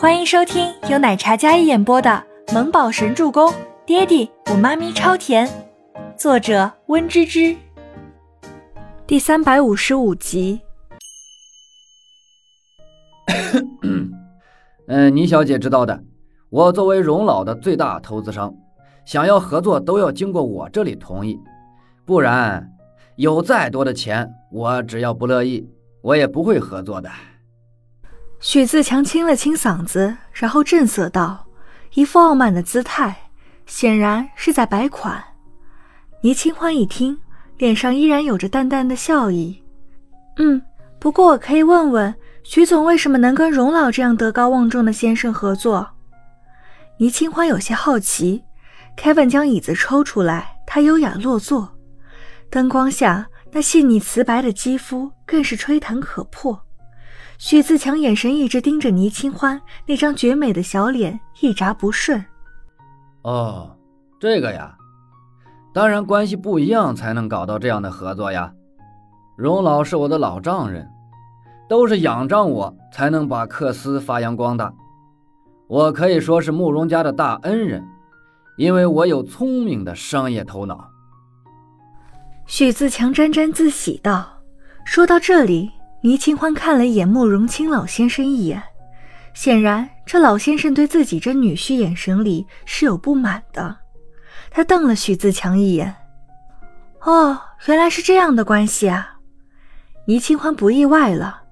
欢迎收听由奶茶嘉一演播的《萌宝神助攻》，爹地我妈咪超甜，作者温芝芝。第三百五十五集。嗯，倪小姐知道的，我作为荣老的最大投资商，想要合作都要经过我这里同意，不然有再多的钱，我只要不乐意，我也不会合作的。许自强清了清嗓子，然后正色道，一副傲慢的姿态，显然是在摆款。倪清欢一听，脸上依然有着淡淡的笑意。嗯，不过我可以问问，许总为什么能跟荣老这样德高望重的先生合作？倪清欢有些好奇。Kevin 将椅子抽出来，他优雅落座，灯光下那细腻瓷白的肌肤更是吹弹可破。许自强眼神一直盯着倪清欢那张绝美的小脸，一眨不顺。哦，这个呀，当然关系不一样才能搞到这样的合作呀。荣老是我的老丈人，都是仰仗我才能把克斯发扬光大。我可以说是慕容家的大恩人，因为我有聪明的商业头脑。许自强沾沾自喜道：“说到这里。”倪清欢看了一眼慕容清老先生一眼，显然这老先生对自己这女婿眼神里是有不满的。他瞪了许自强一眼：“哦，原来是这样的关系啊！”倪清欢不意外了，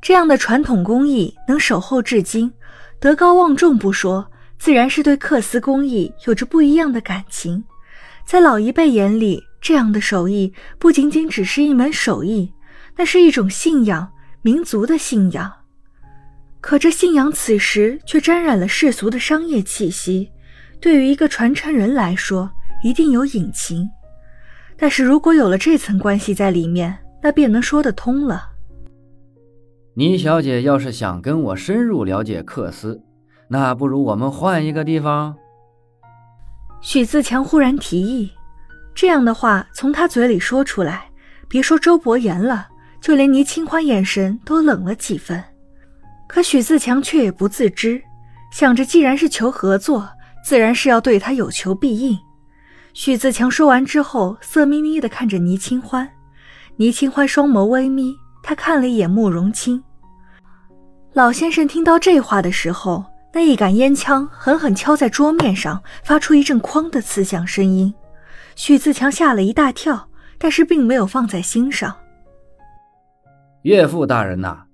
这样的传统工艺能守候至今，德高望重不说，自然是对克丝工艺有着不一样的感情。在老一辈眼里，这样的手艺不仅仅只是一门手艺。那是一种信仰，民族的信仰。可这信仰此时却沾染了世俗的商业气息，对于一个传承人来说，一定有隐情。但是如果有了这层关系在里面，那便能说得通了。倪小姐要是想跟我深入了解克斯，那不如我们换一个地方。许自强忽然提议，这样的话从他嘴里说出来，别说周伯言了。就连倪清欢眼神都冷了几分，可许自强却也不自知，想着既然是求合作，自然是要对他有求必应。许自强说完之后，色眯眯地看着倪清欢，倪清欢双眸微眯，他看了一眼慕容清。老先生听到这话的时候，那一杆烟枪狠狠敲在桌面上，发出一阵哐的刺响声音。许自强吓了一大跳，但是并没有放在心上。岳父大人呐，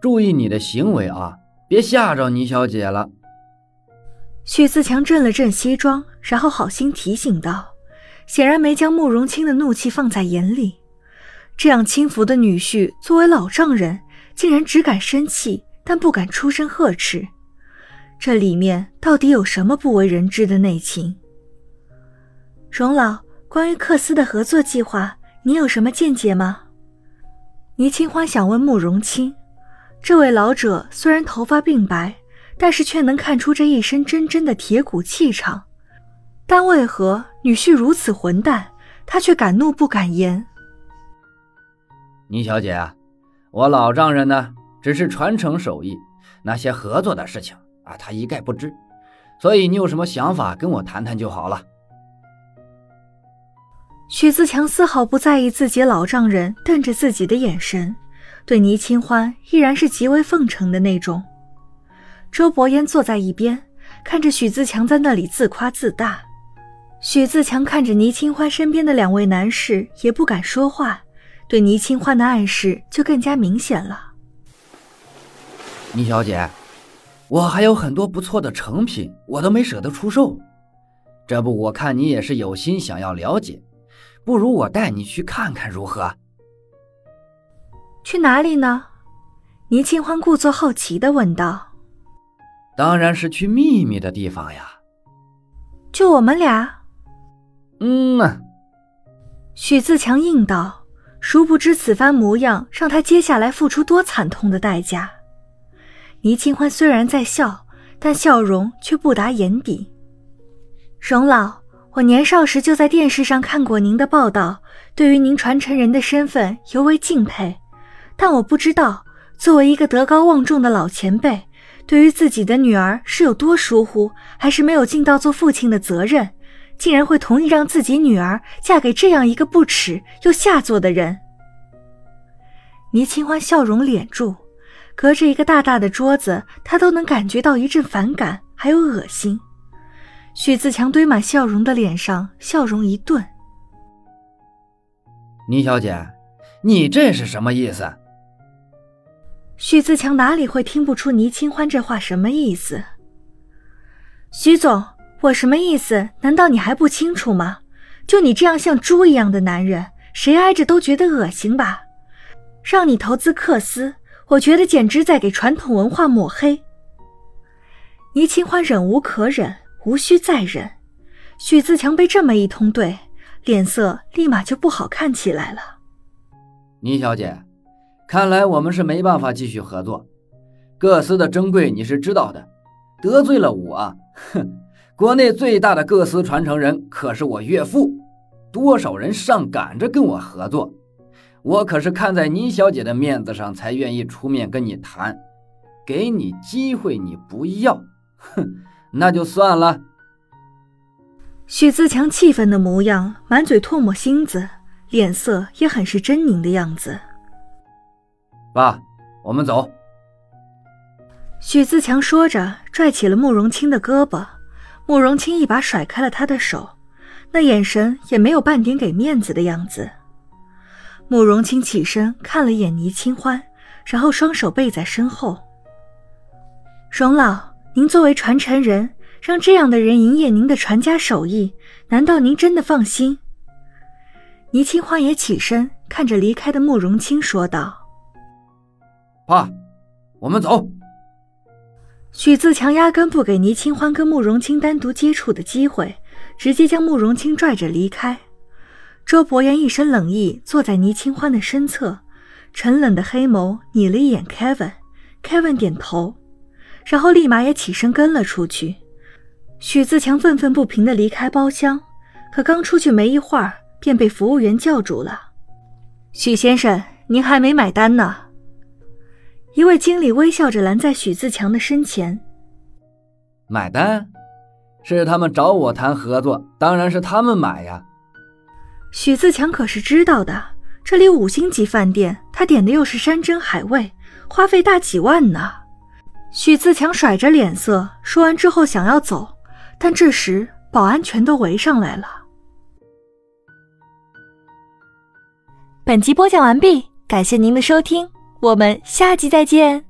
注意你的行为啊，别吓着倪小姐了。许自强震了震西装，然后好心提醒道，显然没将慕容清的怒气放在眼里。这样轻浮的女婿，作为老丈人，竟然只敢生气，但不敢出声呵斥，这里面到底有什么不为人知的内情？荣老，关于克斯的合作计划，你有什么见解吗？倪清欢想问慕容清，这位老者虽然头发鬓白，但是却能看出这一身真真的铁骨气场。但为何女婿如此混蛋，他却敢怒不敢言？倪小姐，我老丈人呢，只是传承手艺，那些合作的事情啊，他一概不知。所以你有什么想法，跟我谈谈就好了。许自强丝毫不在意自己老丈人瞪着自己的眼神，对倪清欢依然是极为奉承的那种。周伯言坐在一边，看着许自强在那里自夸自大。许自强看着倪清欢身边的两位男士，也不敢说话，对倪清欢的暗示就更加明显了。倪小姐，我还有很多不错的成品，我都没舍得出售。这不，我看你也是有心想要了解。不如我带你去看看如何？去哪里呢？倪清欢故作好奇的问道。当然是去秘密的地方呀。就我们俩？嗯呐。许自强应道，殊不知此番模样让他接下来付出多惨痛的代价。倪清欢虽然在笑，但笑容却不达眼底。荣老。我年少时就在电视上看过您的报道，对于您传承人的身份尤为敬佩。但我不知道，作为一个德高望重的老前辈，对于自己的女儿是有多疏忽，还是没有尽到做父亲的责任，竟然会同意让自己女儿嫁给这样一个不耻又下作的人？倪清欢笑容敛住，隔着一个大大的桌子，他都能感觉到一阵反感，还有恶心。许自强堆满笑容的脸上，笑容一顿。倪小姐，你这是什么意思？许自强哪里会听不出倪清欢这话什么意思？徐总，我什么意思？难道你还不清楚吗？就你这样像猪一样的男人，谁挨着都觉得恶心吧？让你投资克斯，我觉得简直在给传统文化抹黑。倪清欢忍无可忍，无需再忍。许自强被这么一通怼，脸色立马就不好看起来了。倪小姐。看来我们是没办法继续合作。各司的珍贵你是知道的，得罪了我，哼！国内最大的各司传承人可是我岳父，多少人上赶着跟我合作，我可是看在倪小姐的面子上才愿意出面跟你谈。给你机会你不要，哼，那就算了。许自强气愤的模样，满嘴唾沫星子，脸色也很是狰狞的样子。爸，我们走。许自强说着，拽起了慕容清的胳膊。慕容清一把甩开了他的手，那眼神也没有半点给面子的样子。慕容清起身看了眼倪清欢，然后双手背在身后。荣老，您作为传承人，让这样的人营业您的传家手艺，难道您真的放心？倪清欢也起身，看着离开的慕容清说道。爸，我们走。许自强压根不给倪清欢跟慕容清单独接触的机会，直接将慕容清拽着离开。周伯言一身冷意，坐在倪清欢的身侧，沉冷的黑眸睨了一眼 Kevin，Kevin 点头，然后立马也起身跟了出去。许自强愤愤不平的离开包厢，可刚出去没一会儿，便被服务员叫住了：“许先生，您还没买单呢。”一位经理微笑着拦在许自强的身前，买单，是他们找我谈合作，当然是他们买呀。许自强可是知道的，这里五星级饭店，他点的又是山珍海味，花费大几万呢。许自强甩着脸色说完之后想要走，但这时保安全都围上来了。本集播讲完毕，感谢您的收听。我们下集再见。